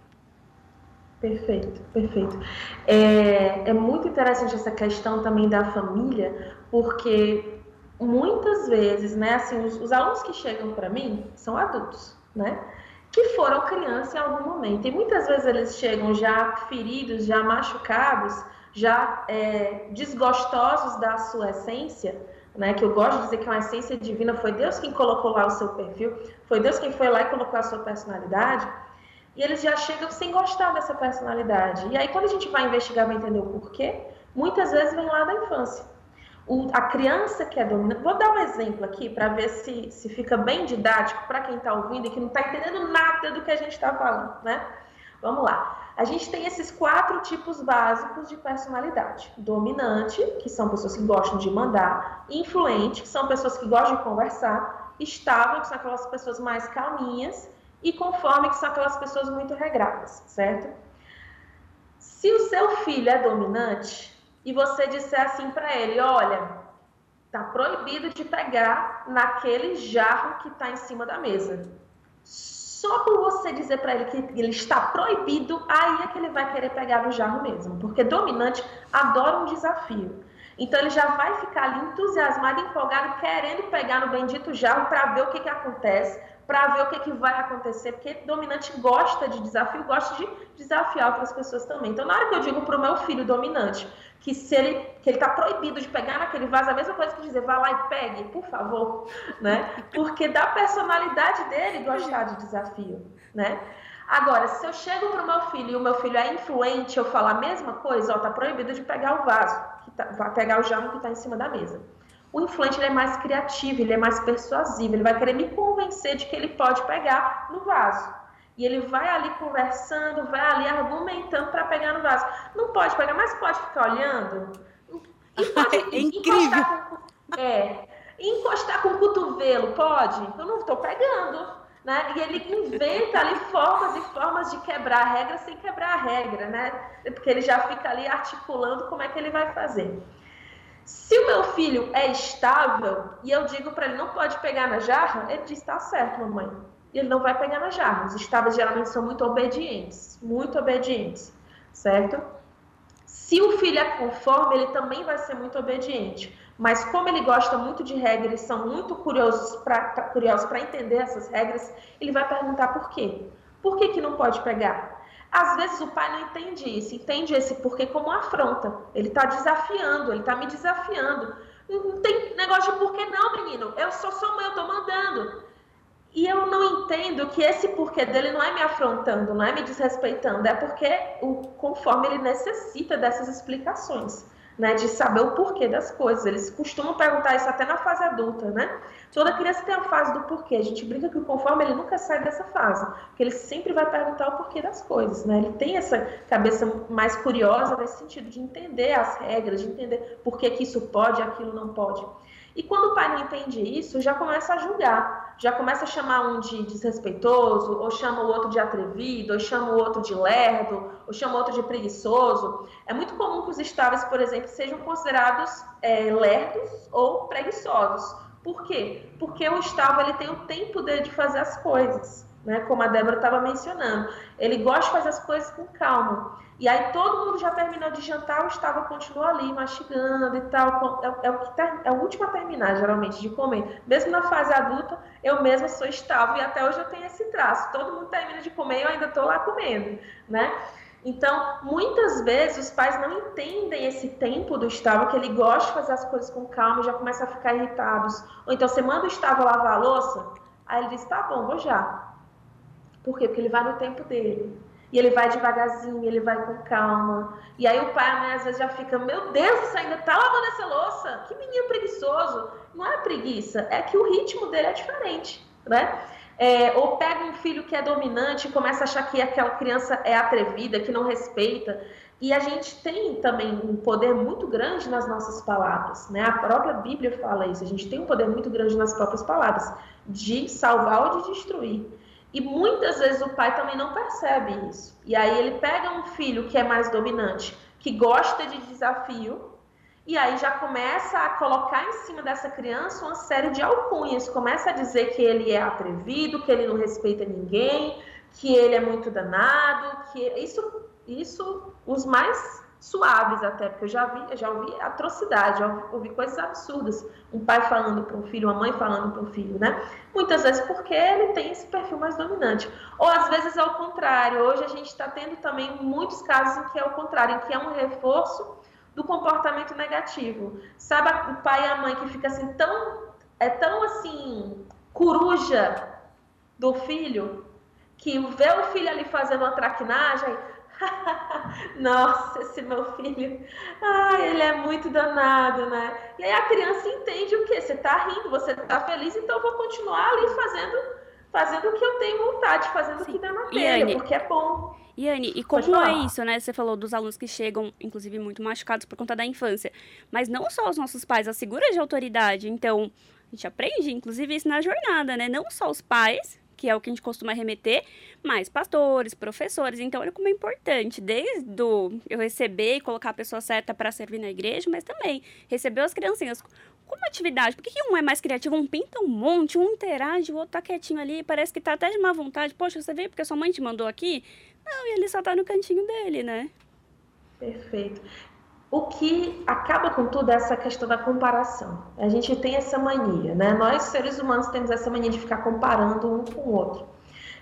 Perfeito, perfeito. É, é muito interessante essa questão também da família, porque muitas vezes, né, assim, os, os alunos que chegam para mim são adultos, né, que foram crianças em algum momento. E muitas vezes eles chegam já feridos, já machucados, já é, desgostosos da sua essência, né, que eu gosto de dizer que é uma essência divina, foi Deus quem colocou lá o seu perfil, foi Deus quem foi lá e colocou a sua personalidade e eles já chegam sem gostar dessa personalidade. E aí, quando a gente vai investigar, vai entender o porquê, muitas vezes vem lá da infância. O, a criança que é dominante. Vou dar um exemplo aqui para ver se, se fica bem didático para quem está ouvindo e que não está entendendo nada do que a gente está falando, né? Vamos lá. A gente tem esses quatro tipos básicos de personalidade: dominante, que são pessoas que gostam de mandar, influente, que são pessoas que gostam de conversar, estável, que são aquelas pessoas mais calminhas, e conforme, que são aquelas pessoas muito regradas, certo? Se o seu filho é dominante e você disser assim para ele: olha, tá proibido de pegar naquele jarro que está em cima da mesa só por você dizer para ele que ele está proibido, aí é que ele vai querer pegar no jarro mesmo. Porque dominante adora um desafio. Então ele já vai ficar ali entusiasmado, empolgado, querendo pegar no bendito jarro para ver o que, que acontece, para ver o que, que vai acontecer, porque dominante gosta de desafio, gosta de desafiar outras pessoas também. Então, na hora que eu digo para o meu filho dominante que se ele que ele está proibido de pegar naquele vaso, a mesma coisa que dizer, vá lá e pegue, por favor, né? Porque da personalidade dele gostar de desafio, né? Agora, se eu chego para o meu filho e o meu filho é influente, eu falo a mesma coisa, ó, tá proibido de pegar o vaso, que tá, pegar o jarro que está em cima da mesa. O influente ele é mais criativo, ele é mais persuasivo, ele vai querer me convencer de que ele pode pegar no vaso. E ele vai ali conversando, vai ali argumentando para pegar no vaso. Não pode pegar, mas pode ficar olhando. E pode é incrível. Com, é, encostar com o cotovelo, pode? Eu não estou pegando. Né? E ele inventa ali formas e formas de quebrar a regra sem quebrar a regra, né? Porque ele já fica ali articulando como é que ele vai fazer. Se o meu filho é estável e eu digo para ele não pode pegar na jarra, ele diz: tá certo, mamãe ele não vai pegar nas jarras. Os estáveis geralmente são muito obedientes, muito obedientes, certo? Se o filho é conforme, ele também vai ser muito obediente. Mas como ele gosta muito de regras, são muito curiosos para entender essas regras, ele vai perguntar por quê. Por que, que não pode pegar? Às vezes o pai não entende isso, entende esse porquê como afronta. Ele está desafiando, ele está me desafiando. Não tem negócio de porquê não, menino. Eu sou sua mãe, eu estou mandando. E eu não entendo que esse porquê dele não é me afrontando, não é me desrespeitando, é porque o, conforme ele necessita dessas explicações, né, de saber o porquê das coisas. Eles costumam perguntar isso até na fase adulta, né? Toda criança tem a fase do porquê. A gente brinca que o conforme ele nunca sai dessa fase, porque ele sempre vai perguntar o porquê das coisas, né? Ele tem essa cabeça mais curiosa nesse sentido de entender as regras, de entender por que, que isso pode e aquilo não pode. E quando o pai não entende isso, já começa a julgar, já começa a chamar um de desrespeitoso, ou chama o outro de atrevido, ou chama o outro de lerdo, ou chama o outro de preguiçoso. É muito comum que os estáveis, por exemplo, sejam considerados é, lerdos ou preguiçosos. Por quê? Porque o estável ele tem o tempo dele de fazer as coisas, né? como a Débora estava mencionando. Ele gosta de fazer as coisas com calma. E aí todo mundo já terminou de jantar, o Gustavo continua ali, mastigando e tal. É, é o, que ter, é o último a terminar, geralmente, de comer. Mesmo na fase adulta, eu mesma sou estável e até hoje eu tenho esse traço. Todo mundo termina de comer e eu ainda estou lá comendo, né? Então, muitas vezes os pais não entendem esse tempo do estável, que ele gosta de fazer as coisas com calma e já começa a ficar irritados. Ou então você manda o estável lavar a louça, aí ele diz, tá bom, vou já. Por quê? Porque ele vai no tempo dele. E ele vai devagarzinho, ele vai com calma. E aí o pai, a mãe, às vezes já fica, meu Deus, você ainda tá lavando essa louça? Que menino preguiçoso. Não é preguiça, é que o ritmo dele é diferente, né? É, ou pega um filho que é dominante e começa a achar que aquela criança é atrevida, que não respeita. E a gente tem também um poder muito grande nas nossas palavras, né? A própria Bíblia fala isso. A gente tem um poder muito grande nas próprias palavras, de salvar ou de destruir. E muitas vezes o pai também não percebe isso. E aí ele pega um filho que é mais dominante, que gosta de desafio, e aí já começa a colocar em cima dessa criança uma série de alcunhas, começa a dizer que ele é atrevido, que ele não respeita ninguém, que ele é muito danado, que isso isso os mais suaves até, porque eu já vi, já ouvi atrocidade, já ouvi coisas absurdas. Um pai falando para um filho, uma mãe falando para um filho, né? Muitas vezes porque ele tem esse perfil mais dominante. Ou às vezes é o contrário. Hoje a gente está tendo também muitos casos em que é o contrário, em que é um reforço do comportamento negativo. Sabe o pai e a mãe que fica assim tão é tão assim coruja do filho que vê o filho ali fazendo uma traquinagem, Nossa, esse meu filho, ah, ele é muito danado, né? E aí a criança entende o quê? Você tá rindo, você tá feliz, então eu vou continuar ali fazendo, fazendo o que eu tenho vontade, fazendo Sim. o que dá na telha, porque é bom. Yane, e como é isso, né? Você falou dos alunos que chegam, inclusive, muito machucados por conta da infância. Mas não só os nossos pais, as figuras de autoridade. Então, a gente aprende, inclusive, isso na jornada, né? Não só os pais, que é o que a gente costuma remeter, mas pastores, professores. Então, olha como é importante, desde eu receber e colocar a pessoa certa para servir na igreja, mas também receber as criancinhas como atividade. Por que um é mais criativo? Um pinta um monte, um interage, o outro tá quietinho ali, parece que tá até de má vontade. Poxa, você veio porque sua mãe te mandou aqui? Não, e ele só tá no cantinho dele, né? Perfeito. O que acaba com tudo é essa questão da comparação. A gente tem essa mania, né? Nós, seres humanos, temos essa mania de ficar comparando um com o outro.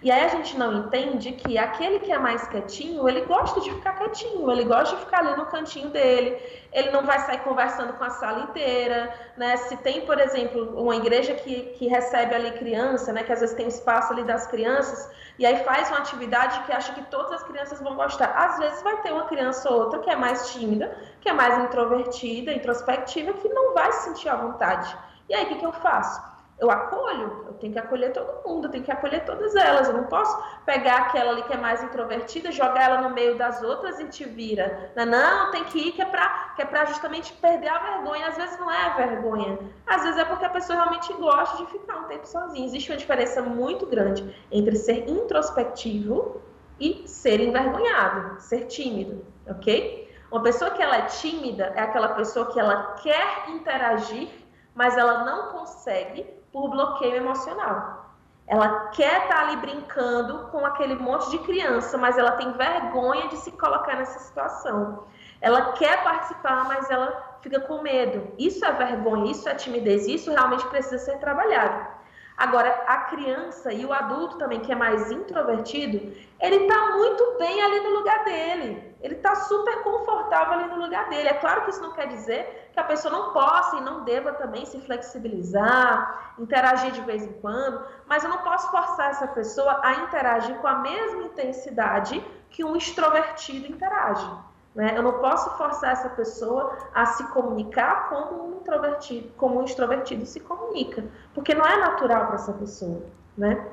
E aí a gente não entende que aquele que é mais quietinho, ele gosta de ficar quietinho, ele gosta de ficar ali no cantinho dele, ele não vai sair conversando com a sala inteira, né? Se tem, por exemplo, uma igreja que, que recebe ali criança, né? Que às vezes tem espaço ali das crianças, e aí faz uma atividade que acha que todas as crianças vão gostar. Às vezes vai ter uma criança ou outra que é mais tímida, que é mais introvertida, introspectiva, que não vai se sentir à vontade. E aí o que, que eu faço? Eu acolho, eu tenho que acolher todo mundo, eu tenho que acolher todas elas. Eu não posso pegar aquela ali que é mais introvertida, jogar ela no meio das outras e te vira. Não, não tem que ir que é para que é para justamente perder a vergonha. Às vezes não é a vergonha, às vezes é porque a pessoa realmente gosta de ficar um tempo sozinha. Existe uma diferença muito grande entre ser introspectivo e ser envergonhado, ser tímido, ok? Uma pessoa que ela é tímida é aquela pessoa que ela quer interagir, mas ela não consegue por bloqueio emocional. Ela quer estar tá ali brincando com aquele monte de criança, mas ela tem vergonha de se colocar nessa situação. Ela quer participar, mas ela fica com medo. Isso é vergonha, isso é timidez, isso realmente precisa ser trabalhado. Agora, a criança e o adulto também, que é mais introvertido, ele está muito bem ali no lugar dele. Ele está super confortável ali no lugar dele. É claro que isso não quer dizer que a pessoa não possa e não deva também se flexibilizar, interagir de vez em quando, mas eu não posso forçar essa pessoa a interagir com a mesma intensidade que um extrovertido interage. Né? Eu não posso forçar essa pessoa a se comunicar como um introvertido, como um extrovertido se comunica, porque não é natural para essa pessoa. Né?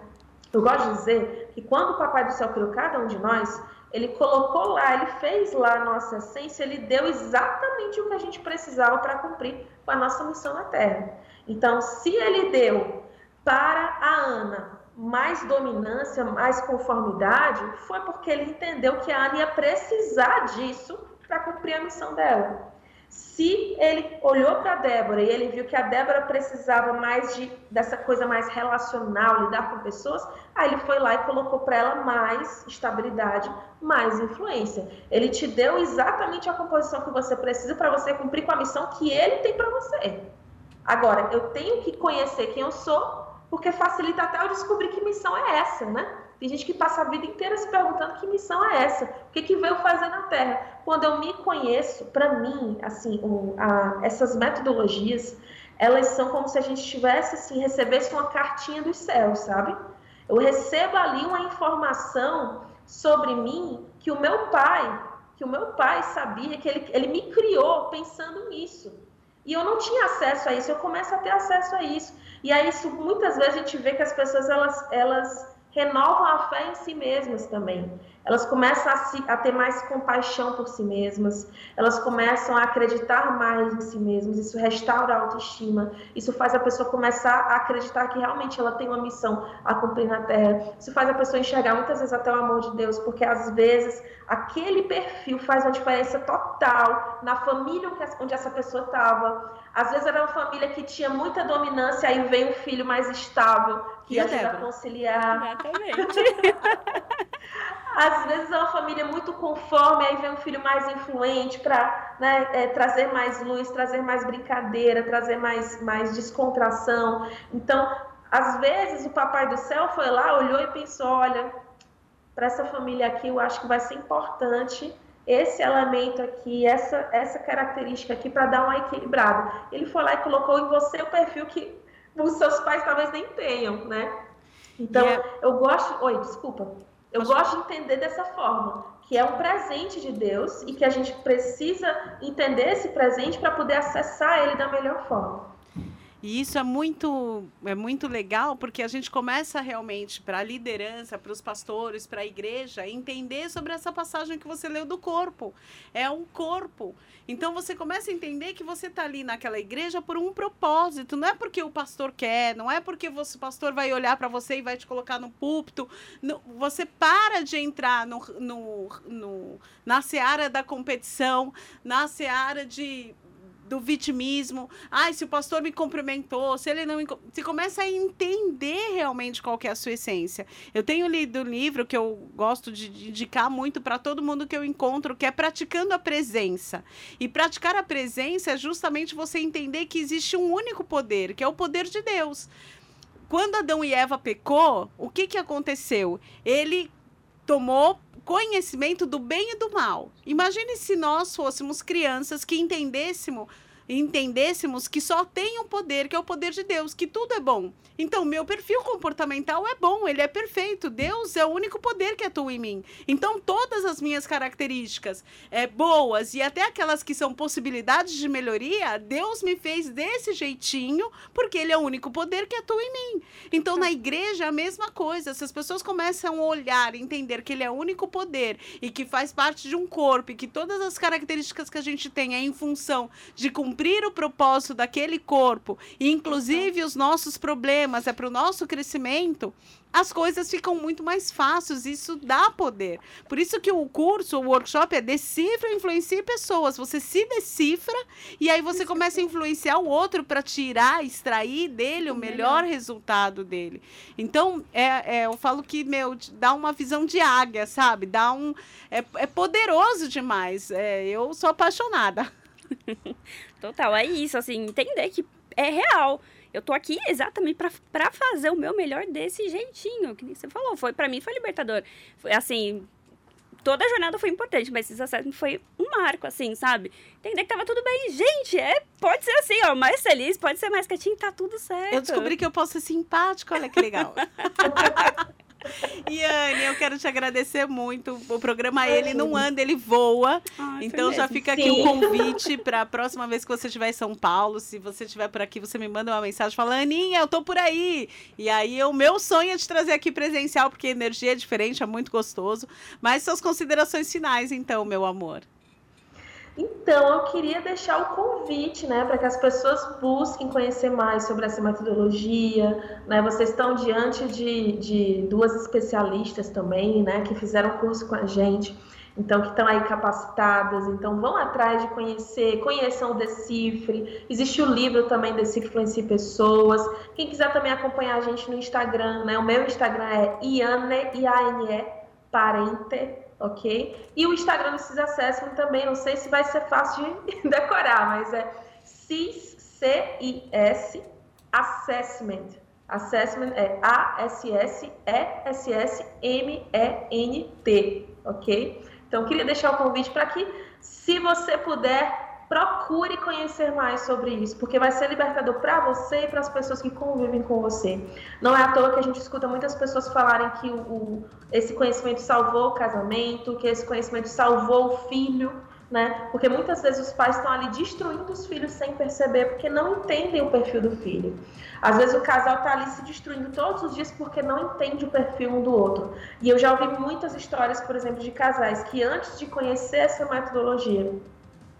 Eu gosto de dizer que quando o Papai do Céu criou cada um de nós, ele colocou lá, ele fez lá a nossa essência, ele deu exatamente o que a gente precisava para cumprir com a nossa missão na Terra. Então, se ele deu para a Ana mais dominância, mais conformidade, foi porque ele entendeu que a Ana ia precisar disso para cumprir a missão dela. Se ele olhou para a Débora e ele viu que a Débora precisava mais de dessa coisa mais relacional, lidar com pessoas, aí ele foi lá e colocou para ela mais estabilidade, mais influência. Ele te deu exatamente a composição que você precisa para você cumprir com a missão que ele tem para você. Agora, eu tenho que conhecer quem eu sou porque facilita até eu descobrir que missão é essa, né? Tem gente que passa a vida inteira se perguntando que missão é essa, o que, que veio fazer na Terra. Quando eu me conheço, para mim, assim, a, essas metodologias, elas são como se a gente tivesse, assim, recebesse uma cartinha dos céus, sabe? Eu recebo ali uma informação sobre mim que o meu pai, que o meu pai sabia, que ele, ele me criou pensando nisso. E eu não tinha acesso a isso, eu começo a ter acesso a isso. E aí, isso, muitas vezes a gente vê que as pessoas elas, elas renovam a fé em si mesmas também. Elas começam a, se, a, ter mais compaixão por si mesmas, elas começam a acreditar mais em si mesmas, isso restaura a autoestima, isso faz a pessoa começar a acreditar que realmente ela tem uma missão a cumprir na Terra, isso faz a pessoa enxergar muitas vezes até o amor de Deus, porque às vezes aquele perfil faz uma diferença total na família onde essa pessoa estava. Às vezes era uma família que tinha muita dominância, aí vem um filho mais estável, que e ajuda a conciliar. Exatamente. Às vezes é uma família muito conforme, aí vem um filho mais influente para né, é, trazer mais luz, trazer mais brincadeira, trazer mais, mais descontração. Então, às vezes o papai do céu foi lá, olhou e pensou: olha, para essa família aqui eu acho que vai ser importante esse elemento aqui, essa, essa característica aqui para dar uma equilibrada. Ele foi lá e colocou em você o perfil que os seus pais talvez nem tenham, né? Então, yeah. eu gosto. Oi, desculpa. Eu gosto de entender dessa forma, que é um presente de Deus e que a gente precisa entender esse presente para poder acessar ele da melhor forma. E isso é muito, é muito legal, porque a gente começa realmente, para a liderança, para os pastores, para a igreja, entender sobre essa passagem que você leu do corpo. É um corpo. Então você começa a entender que você está ali naquela igreja por um propósito. Não é porque o pastor quer, não é porque você, o pastor vai olhar para você e vai te colocar no púlpito. Você para de entrar no, no, no, na seara da competição, na seara de do vitimismo. Ai, se o pastor me cumprimentou, se ele não me... Você começa a entender realmente qual que é a sua essência. Eu tenho lido um livro que eu gosto de indicar muito para todo mundo que eu encontro, que é Praticando a Presença. E praticar a presença é justamente você entender que existe um único poder, que é o poder de Deus. Quando Adão e Eva pecou, o que, que aconteceu? Ele tomou conhecimento do bem e do mal. Imagine se nós fôssemos crianças que entendêssemos entendêssemos que só tem um poder, que é o poder de Deus, que tudo é bom. Então, meu perfil comportamental é bom, ele é perfeito. Deus é o único poder que atua em mim. Então, todas as minhas características é, boas e até aquelas que são possibilidades de melhoria, Deus me fez desse jeitinho, porque ele é o único poder que atua em mim. Então, na igreja, é a mesma coisa. Se as pessoas começam a olhar, entender que ele é o único poder e que faz parte de um corpo e que todas as características que a gente tem é em função de cumprir cumprir o propósito daquele corpo, e inclusive os nossos problemas, é para o nosso crescimento, as coisas ficam muito mais fáceis, isso dá poder. Por isso que o curso, o workshop é decifra e influencia pessoas. Você se decifra e aí você começa a influenciar o outro para tirar, extrair dele o melhor resultado dele. Então, é, é, eu falo que, meu, dá uma visão de águia, sabe? Dá um. É, é poderoso demais. É, eu sou apaixonada. Total, é isso, assim, entender que é real. Eu tô aqui exatamente para fazer o meu melhor desse jeitinho, que você falou, foi para mim foi libertador. Foi assim, toda a jornada foi importante, mas esse acesso foi um marco, assim, sabe? Entender que tava tudo bem. Gente, é, pode ser assim, ó, mais feliz, pode ser mais quietinho, tá tudo certo. Eu descobri que eu posso ser simpático, olha que legal. Iane, eu quero te agradecer muito. O programa Ele não anda, ele voa. Ai, então já fica aqui Sim. o convite para a próxima vez que você estiver em São Paulo, se você estiver por aqui, você me manda uma mensagem falando, Aninha, eu tô por aí. E aí o meu sonho é te trazer aqui presencial, porque a energia é diferente, é muito gostoso. Mas suas considerações finais, então, meu amor. Então, eu queria deixar o convite, né, para que as pessoas busquem conhecer mais sobre essa metodologia, né, vocês estão diante de, de duas especialistas também, né, que fizeram curso com a gente, então, que estão aí capacitadas, então vão atrás de conhecer, conheçam o Decifre, existe o livro também, Decifre Influencie Pessoas, quem quiser também acompanhar a gente no Instagram, né, o meu Instagram é Iane, I-A-N-E, Parente, ok? E o Instagram do CIS Assessment também, não sei se vai ser fácil de decorar, mas é CIS, C-I-S, Assessment. Assessment é A-S-S-E-S-S-M-E-N-T, ok? Então, queria deixar o convite para que, se você puder, procure conhecer mais sobre isso, porque vai ser libertador para você e para as pessoas que convivem com você. Não é à toa que a gente escuta muitas pessoas falarem que o, o, esse conhecimento salvou o casamento, que esse conhecimento salvou o filho, né? Porque muitas vezes os pais estão ali destruindo os filhos sem perceber, porque não entendem o perfil do filho. Às vezes o casal está ali se destruindo todos os dias porque não entende o perfil um do outro. E eu já ouvi muitas histórias, por exemplo, de casais que antes de conhecer essa metodologia,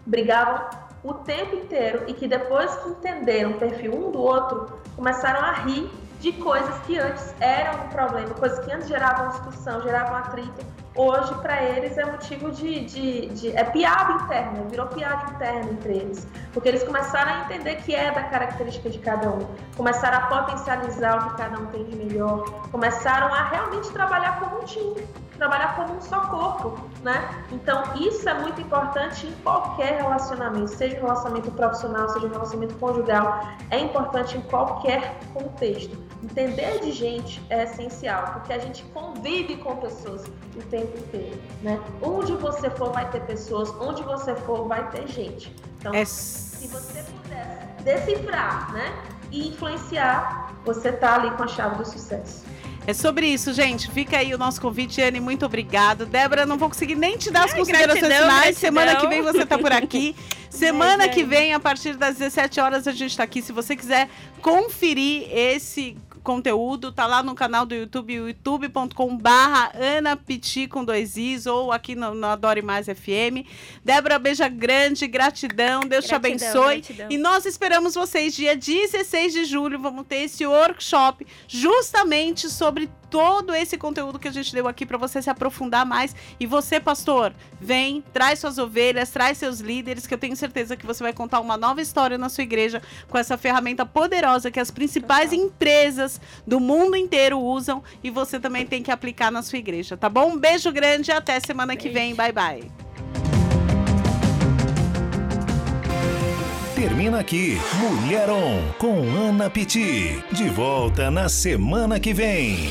brigavam o tempo inteiro e que depois que entenderam o perfil um do outro, começaram a rir de coisas que antes eram um problema, coisas que antes geravam discussão, geravam atrito, hoje para eles é motivo de, de, de, é piada interna, virou piada interna entre eles, porque eles começaram a entender que é da característica de cada um, começaram a potencializar o que cada um tem de melhor, começaram a realmente trabalhar como um time, trabalhar como um só corpo, né? Então isso é muito importante em qualquer relacionamento, seja um relacionamento profissional, seja um relacionamento conjugal, é importante em qualquer contexto. Entender de gente é essencial, porque a gente convive com pessoas o tempo inteiro, né? Onde você for vai ter pessoas, onde você for vai ter gente. Então, é... se você puder decifrar, né, e influenciar, você tá ali com a chave do sucesso. É sobre isso, gente. Fica aí o nosso convite, Anne. Muito obrigado. Débora, não vou conseguir nem te dar as considerações gratidão, finais. gratidão. Semana que vem você tá por aqui. Semana que vem, a partir das 17 horas, a gente tá aqui. Se você quiser conferir esse conteúdo, tá lá no canal do YouTube, youtube.com barra Ana Piti com dois Is, ou aqui no, no Adore Mais FM. Débora, beija grande, gratidão, Deus te Gratidão, abençoe. gratidão. E nós esperamos vocês dia 16 de julho, vamos ter esse workshop justamente sobre todo esse conteúdo que a gente deu aqui para você se aprofundar mais. E você, pastor, vem, traz suas ovelhas, traz seus líderes, que eu tenho certeza que você vai contar uma nova história na sua igreja com essa ferramenta poderosa que as principais empresas do mundo inteiro usam e você também tem que aplicar na sua igreja, tá bom? Um beijo grande e até semana que vem. Bye bye. Termina aqui Mulher On com Ana Piti. De volta na semana que vem.